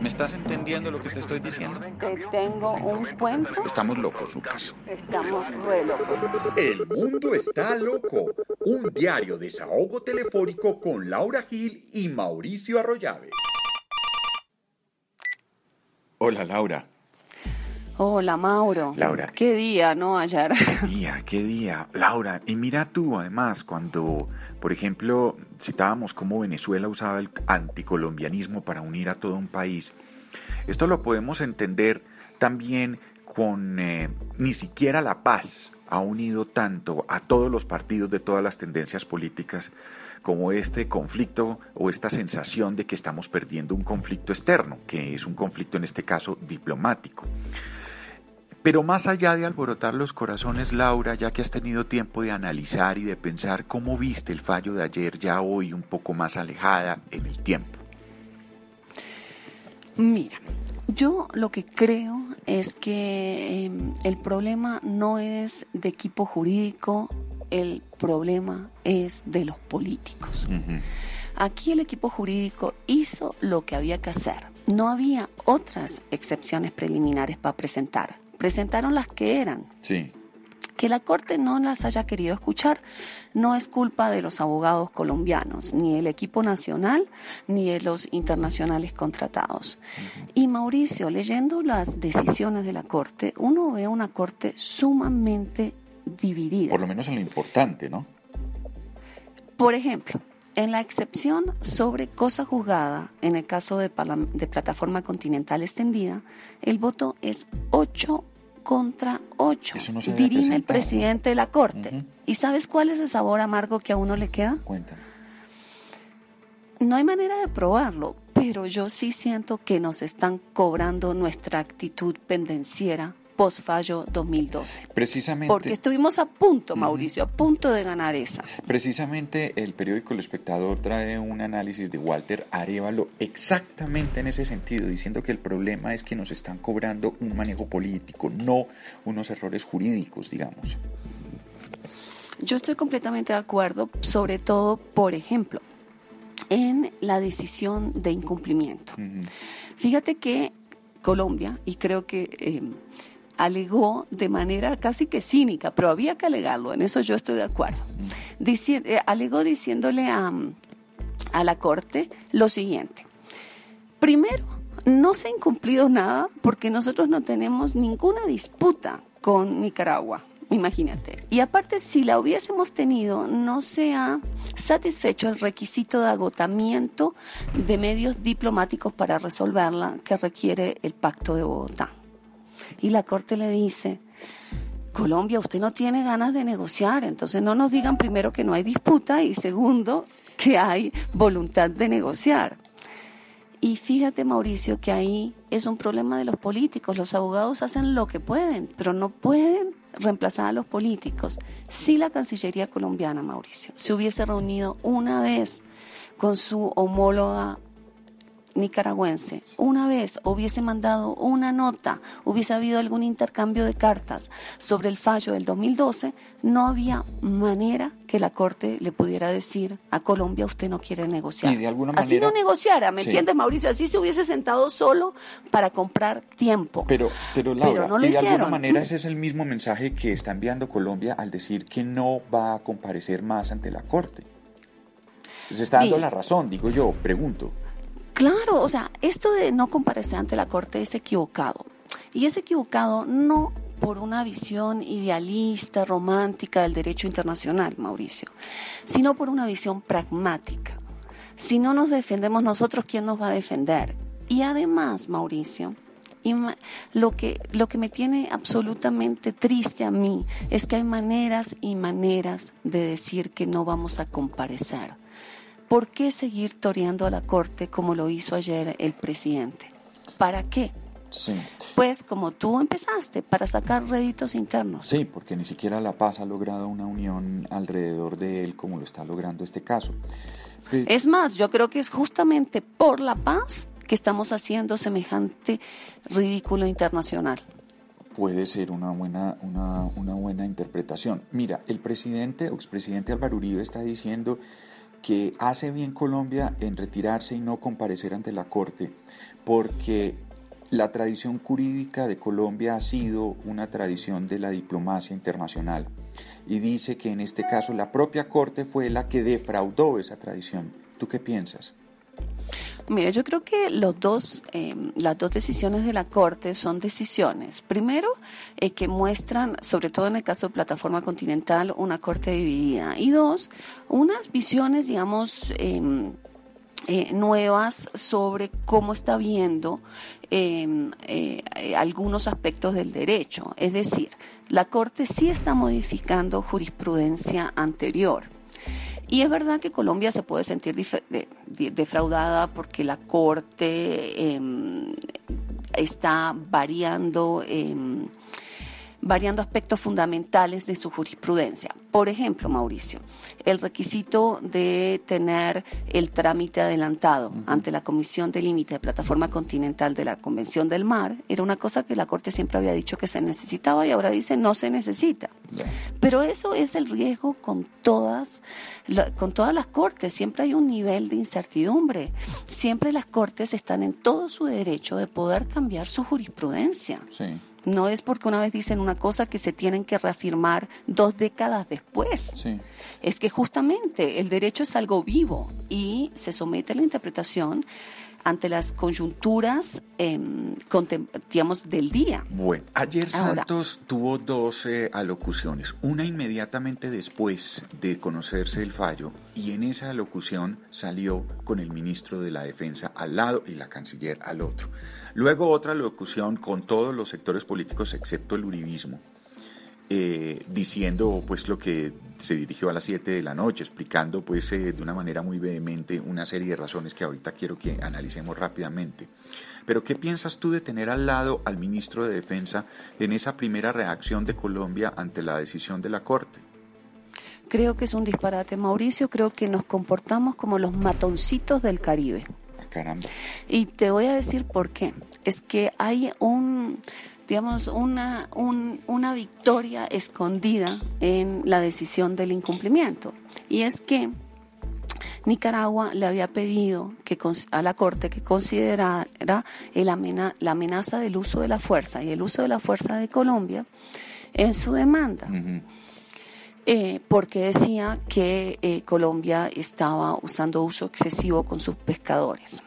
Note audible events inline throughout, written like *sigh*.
¿Me estás entendiendo lo que te estoy diciendo? Te tengo un cuento. Estamos locos, Lucas. Estamos re locos. El mundo está loco. Un diario desahogo telefónico con Laura Gil y Mauricio Arroyave. Hola, Laura. Hola, Mauro. Laura. Qué día, ¿no? Ayer. ¿Qué día? ¿Qué día? Laura, y mira tú, además, cuando, por ejemplo, citábamos cómo Venezuela usaba el anticolombianismo para unir a todo un país, esto lo podemos entender también con eh, ni siquiera la paz ha unido tanto a todos los partidos de todas las tendencias políticas como este conflicto o esta sensación de que estamos perdiendo un conflicto externo, que es un conflicto en este caso diplomático. Pero más allá de alborotar los corazones, Laura, ya que has tenido tiempo de analizar y de pensar cómo viste el fallo de ayer, ya hoy un poco más alejada en el tiempo. Mira, yo lo que creo es que eh, el problema no es de equipo jurídico, el problema es de los políticos. Uh -huh. Aquí el equipo jurídico hizo lo que había que hacer. No había otras excepciones preliminares para presentar presentaron las que eran. Sí. Que la Corte no las haya querido escuchar no es culpa de los abogados colombianos, ni del equipo nacional, ni de los internacionales contratados. Y Mauricio, leyendo las decisiones de la Corte, uno ve una Corte sumamente dividida. Por lo menos en lo importante, ¿no? Por ejemplo, en la excepción sobre cosa juzgada, en el caso de, de, plataforma continental extendida, el voto es 8 contra 8. No dirime el presidente de la Corte. Uh -huh. ¿Y sabes cuál es el sabor amargo que a uno le queda? Cuéntame. No hay manera de probarlo, pero yo sí siento que nos están cobrando nuestra actitud pendenciera post-fallo 2012. Precisamente. Porque estuvimos a punto, Mauricio, uh -huh. a punto de ganar esa. Precisamente el periódico El Espectador trae un análisis de Walter Arevalo exactamente en ese sentido, diciendo que el problema es que nos están cobrando un manejo político, no unos errores jurídicos, digamos. Yo estoy completamente de acuerdo, sobre todo, por ejemplo, en la decisión de incumplimiento. Uh -huh. Fíjate que Colombia, y creo que eh, alegó de manera casi que cínica, pero había que alegarlo, en eso yo estoy de acuerdo. Eh, alegó diciéndole a, a la Corte lo siguiente. Primero, no se ha incumplido nada porque nosotros no tenemos ninguna disputa con Nicaragua. Imagínate. Y aparte, si la hubiésemos tenido, no se ha satisfecho el requisito de agotamiento de medios diplomáticos para resolverla que requiere el Pacto de Bogotá. Y la Corte le dice, Colombia, usted no tiene ganas de negociar, entonces no nos digan primero que no hay disputa y segundo que hay voluntad de negociar. Y fíjate, Mauricio, que ahí es un problema de los políticos. Los abogados hacen lo que pueden, pero no pueden reemplazar a los políticos. Si la Cancillería colombiana, Mauricio, se hubiese reunido una vez con su homóloga nicaragüense, una vez hubiese mandado una nota, hubiese habido algún intercambio de cartas sobre el fallo del 2012, no había manera que la Corte le pudiera decir a Colombia usted no quiere negociar. Y de alguna manera, Así no negociara, ¿me sí. entiendes, Mauricio? Así se hubiese sentado solo para comprar tiempo. Pero, pero, Laura, pero no lo y de hicieron. alguna manera *laughs* ese es el mismo mensaje que está enviando Colombia al decir que no va a comparecer más ante la Corte. Se está dando Mira. la razón, digo yo, pregunto. Claro, o sea, esto de no comparecer ante la Corte es equivocado. Y es equivocado no por una visión idealista, romántica del derecho internacional, Mauricio, sino por una visión pragmática. Si no nos defendemos nosotros, ¿quién nos va a defender? Y además, Mauricio, lo que, lo que me tiene absolutamente triste a mí es que hay maneras y maneras de decir que no vamos a comparecer. ¿Por qué seguir toreando a la Corte como lo hizo ayer el presidente? ¿Para qué? Sí. Pues como tú empezaste, para sacar réditos internos. Sí, porque ni siquiera La Paz ha logrado una unión alrededor de él como lo está logrando este caso. Es más, yo creo que es justamente por la paz que estamos haciendo semejante ridículo internacional. puede ser una buena, una, una buena interpretación. Mira, el presidente o expresidente Álvaro Uribe está diciendo que hace bien Colombia en retirarse y no comparecer ante la Corte, porque la tradición jurídica de Colombia ha sido una tradición de la diplomacia internacional y dice que en este caso la propia Corte fue la que defraudó esa tradición. ¿Tú qué piensas? Mira, yo creo que los dos, eh, las dos decisiones de la Corte son decisiones, primero, eh, que muestran, sobre todo en el caso de Plataforma Continental, una Corte dividida, y dos, unas visiones, digamos, em, eh, nuevas sobre cómo está viendo em, algunos aspectos del derecho. Es decir, la Corte sí está modificando jurisprudencia anterior. Y es verdad que Colombia se puede sentir defraudada porque la Corte em, está variando. Em, variando aspectos fundamentales de su jurisprudencia. Por ejemplo, Mauricio, el requisito de tener el trámite adelantado ante la Comisión de Límite de Plataforma Continental de la Convención del Mar era una cosa que la Corte siempre había dicho que se necesitaba y ahora dice no se necesita. Pero eso es el riesgo con todas, con todas las Cortes. Siempre hay un nivel de incertidumbre. Siempre las Cortes están en todo su derecho de poder cambiar su jurisprudencia. Sí. No es porque una vez dicen una cosa que se tienen que reafirmar dos décadas después. Es que justamente el derecho es algo vivo y se somete a la interpretación ante las conjunturas eh, digamos, del día. Bueno, ayer Santos tuvo dos eh, alocuciones, una inmediatamente después de conocerse el fallo y en esa alocución salió con el ministro de la Defensa al lado y la canciller al otro. Luego otra locución con todos los sectores políticos excepto el uribismo, eh, diciendo pues lo que se dirigió a las 7 de la noche, explicando pues eh, de una manera muy vehemente una serie de razones que ahorita quiero que analicemos rápidamente. Pero ¿qué piensas tú de tener al lado al ministro de Defensa en esa primera reacción de Colombia ante la decisión de la Corte? Creo que es un disparate, Mauricio. Creo que nos comportamos como los matoncitos del Caribe. Caramba. Y te voy a decir por qué. Es que hay un, digamos, una, una victoria escondida en la decisión del incumplimiento. Y es que Nicaragua le había pedido que, a la Corte que considerara el la amenaza del uso de la fuerza y el uso de la fuerza de Colombia en su demanda. Eh, porque decía que eh, Colombia estaba usando uso excesivo con sus pescadores.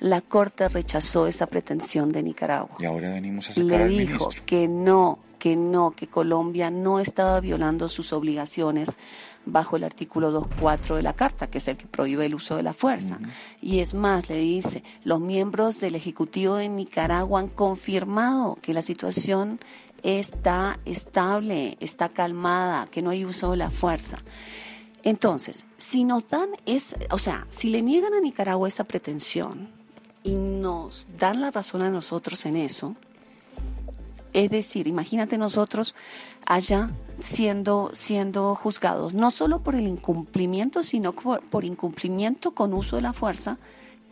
La Corte rechazó esa pretensión de Nicaragua. Y ahora venimos a sacar Le dijo que no, que no, que Colombia no estaba violando sus obligaciones bajo el artículo 2.4 de la Carta, que es el que prohíbe el uso de la fuerza. Y es más, le dice, los miembros del Ejecutivo de Nicaragua han confirmado que la situación está estable, está calmada, que no hay uso de la fuerza. Entonces, si nos dan es, o sea, si le niegan a Nicaragua esa pretensión y nos dan la razón a nosotros en eso, es decir, imagínate nosotros allá siendo, siendo juzgados, no solo por el incumplimiento, sino por incumplimiento con uso de la fuerza,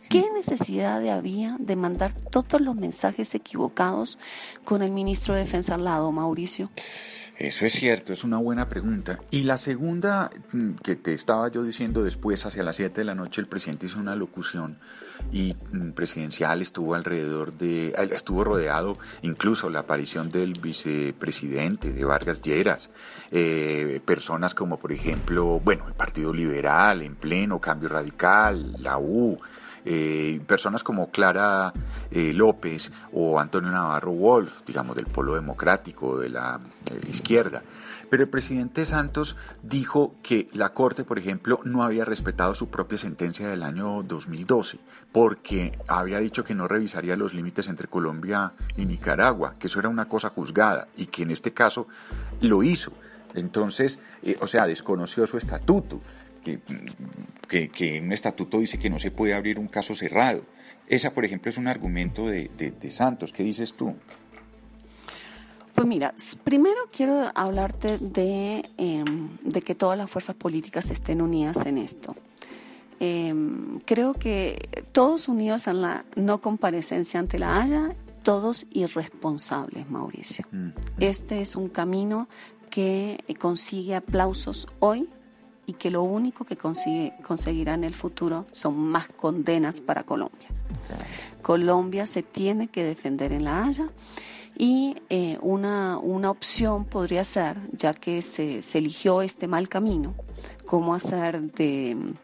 ¿Qué necesidad había de mandar todos los mensajes equivocados con el ministro de Defensa al lado, Mauricio? Eso es cierto, es una buena pregunta. Y la segunda mm, que te estaba yo diciendo después, hacia las 7 de la noche, el presidente hizo una locución y mm, presidencial estuvo alrededor de, estuvo rodeado incluso la aparición del vicepresidente de Vargas Lleras, eh, personas como por ejemplo, bueno, el Partido Liberal en pleno, Cambio Radical, la U, eh, personas como Clara eh, López o Antonio Navarro Wolf, digamos, del polo democrático, de la izquierda. Pero el presidente Santos dijo que la Corte, por ejemplo, no había respetado su propia sentencia del año 2012, porque había dicho que no revisaría los límites entre Colombia y Nicaragua, que eso era una cosa juzgada, y que en este caso lo hizo. Entonces, eh, o sea, desconoció su estatuto que, un estatuto dice que no se puede abrir un caso cerrado. Esa, por ejemplo, es un argumento de, Santos. ¿Qué dices tú? Pues mira, primero quiero hablarte de, em, de que todas las fuerzas políticas estén unidas en esto. Em, creo que todos unidos en la no comparecencia ante la Haya, todos irresponsables, Mauricio. Mm, mm. Este es un camino que consigue aplausos hoy y que lo único que consigue, conseguirá en el futuro son más condenas para Colombia. Colombia se tiene que defender en La Haya y eh, una, una opción podría ser, ya que se, se eligió este mal camino, cómo hacer de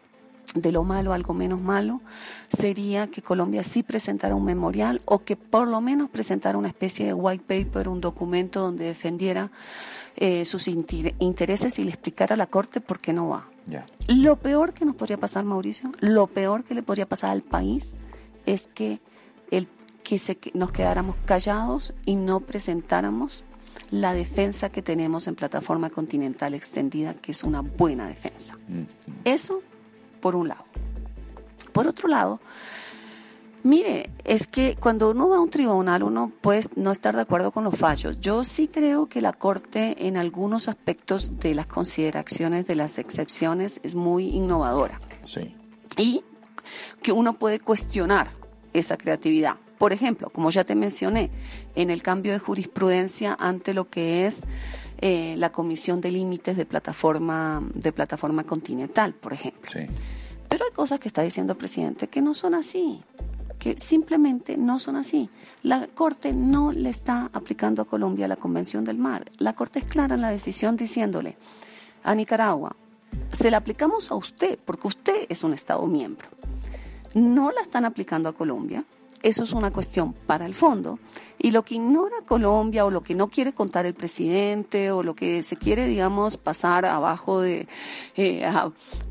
de lo malo algo menos malo, sería que Colombia sí presentara un memorial o que por lo menos presentara una especie de white paper, un documento donde defendiera eh, sus intereses y le explicara a la Corte por qué no va. Lo peor que nos podría pasar, Mauricio, lo peor que le podría pasar al país es que, el, que se, nos quedáramos callados y no presentáramos la defensa que tenemos en plataforma continental extendida, que es una buena defensa. Mm. Eso por un lado. Por otro lado, mire, es que cuando uno va a un tribunal uno puede no estar de acuerdo con los fallos. Yo sí creo que la Corte en algunos aspectos de las consideraciones de las excepciones es muy innovadora. Sí. Y que uno puede cuestionar esa creatividad. Por ejemplo, como ya te mencioné, en el cambio de jurisprudencia ante lo que es eh, la Comisión de Límites de Plataforma, de Plataforma Continental, por ejemplo. Pero hay cosas que está diciendo el presidente que no son así, que simplemente no son así. La Corte no le está aplicando a Colombia la Convención del Mar. La Corte es clara en la decisión diciéndole a Nicaragua, se la aplicamos a usted porque usted es un Estado miembro. No la están aplicando a Colombia, eso es una cuestión para el fondo. Y lo que ignora Colombia o lo que no quiere contar el presidente o lo que se quiere, digamos, pasar abajo de, eh,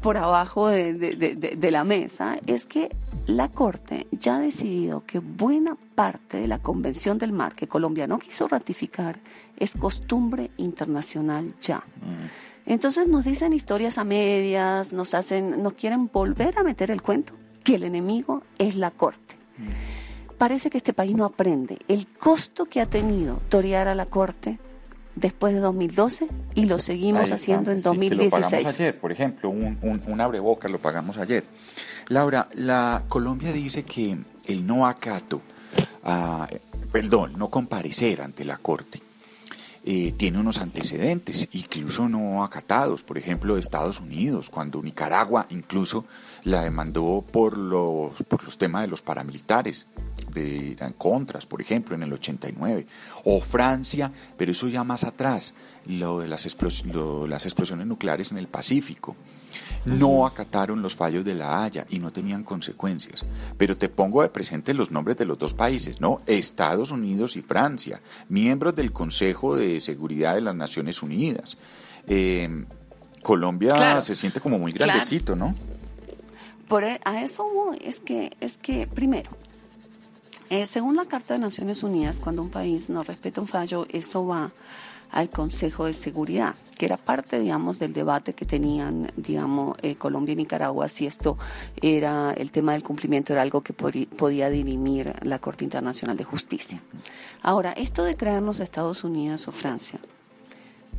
por abajo de, de la mesa es que la Corte ya ha decidido que buena parte de la Convención del Mar que Colombia no quiso ratificar es costumbre internacional ya. Mm. Entonces nos dicen historias a medias, nos hacen, nos quieren volver a meter el cuento que el enemigo es la Corte. Mm parece que este país no aprende el costo que ha tenido torear a la Corte después de 2012 y lo seguimos haciendo en 2016. lo pagamos ayer, por ejemplo, un, un, un abreboca lo pagamos ayer. Laura, la Colombia dice que el no acato, perdón, no comparecer ante la Corte eh, tiene unos antecedentes, incluso no acatados, por ejemplo, de Estados Unidos, cuando Nicaragua incluso la demandó por los, por los temas de los paramilitares, de contras, por ejemplo, en el 89, o Francia, pero eso ya más atrás, lo de las, las explosiones nucleares en el Pacífico no acataron los fallos de la Haya y no tenían consecuencias. Pero te pongo de presente los nombres de los dos países, ¿no? Estados Unidos y Francia, miembros del Consejo de Seguridad de las Naciones Unidas. Em, Colombia se siente como muy grandecito, ¿no? Por, e, a eso es que, es que primero, eh, según la Carta de Naciones Unidas, cuando un país no respeta un fallo, eso va al Consejo de Seguridad, que era parte, digamos, del debate que tenían, digamos, eh, Colombia y Nicaragua, si esto era, el tema del cumplimiento era algo que podía dirimir la Corte Internacional de Justicia. Ahora, esto de crearnos Estados Unidos o Francia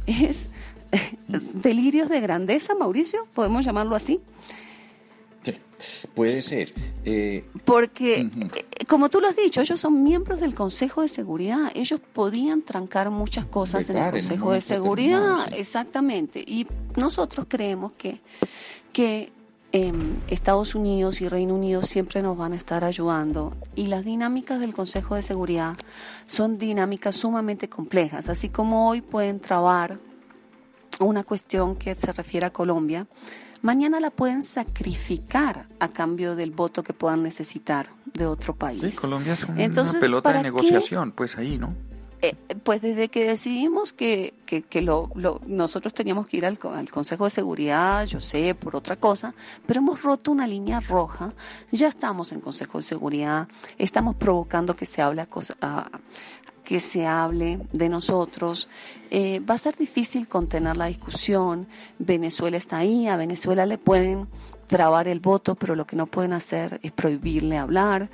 es *laughs* delirios de grandeza, Mauricio, podemos llamarlo así. Sí, puede ser. Eh, Porque, como tú lo has dicho, ellos son miembros del Consejo de Seguridad. Ellos podían trancar muchas cosas en el Consejo de Seguridad. Exactamente. Y nosotros creemos que, que em, Estados Unidos y Reino Unido siempre nos van a estar ayudando. Y las dinámicas del Consejo de Seguridad son dinámicas sumamente complejas. Así como hoy pueden trabar una cuestión que se refiere a Colombia mañana la pueden sacrificar a cambio del voto que puedan necesitar de otro país. Sí, Colombia es una pelota de negociación, pues ahí, ¿no? Eh, pues desde que decidimos que, que, lo, nosotros teníamos que ir al, Consejo de Seguridad, yo sé, por otra cosa, pero hemos roto una línea roja, ya estamos en Consejo de Seguridad, estamos provocando que se hable a, que se hable de nosotros. Eh, va a ser difícil contener la discusión. Venezuela está ahí, a Venezuela le pueden trabar el voto, pero lo que no pueden hacer es prohibirle hablar.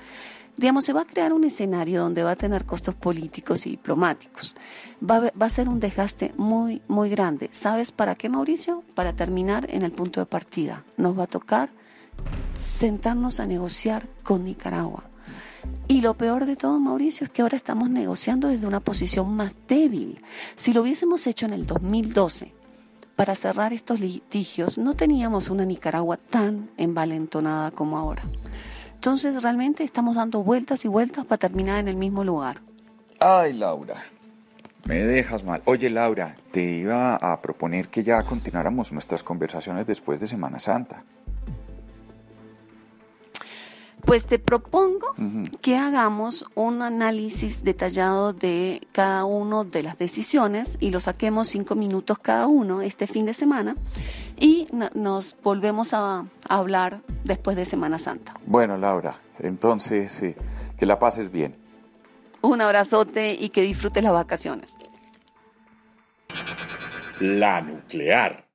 Digamos, se va a crear un escenario donde va a tener costos políticos y diplomáticos. Va a, va a ser un desgaste muy, muy grande. ¿Sabes para qué, Mauricio? Para terminar en el punto de partida. Nos va a tocar sentarnos a negociar con Nicaragua y lo peor de todo, Mauricio, es que ahora estamos negociando desde una posición más débil. Si lo hubiésemos hecho en el 2012, para cerrar estos litigios, no teníamos una Nicaragua tan envalentonada como ahora. Entonces realmente estamos dando vueltas y vueltas para terminar en el mismo lugar. Ay, Laura, me dejas mal. Oye, Laura, te iba a proponer que ya continuáramos nuestras conversaciones después de Semana Santa. Pues te propongo que hagamos un análisis detallado de cada una de las decisiones y lo saquemos cinco minutos cada uno este fin de semana y nos volvemos a, hablar después de Semana Santa. Bueno, Laura, entonces sí, que la pases bien. Un abrazote y que disfrutes las vacaciones. La nuclear.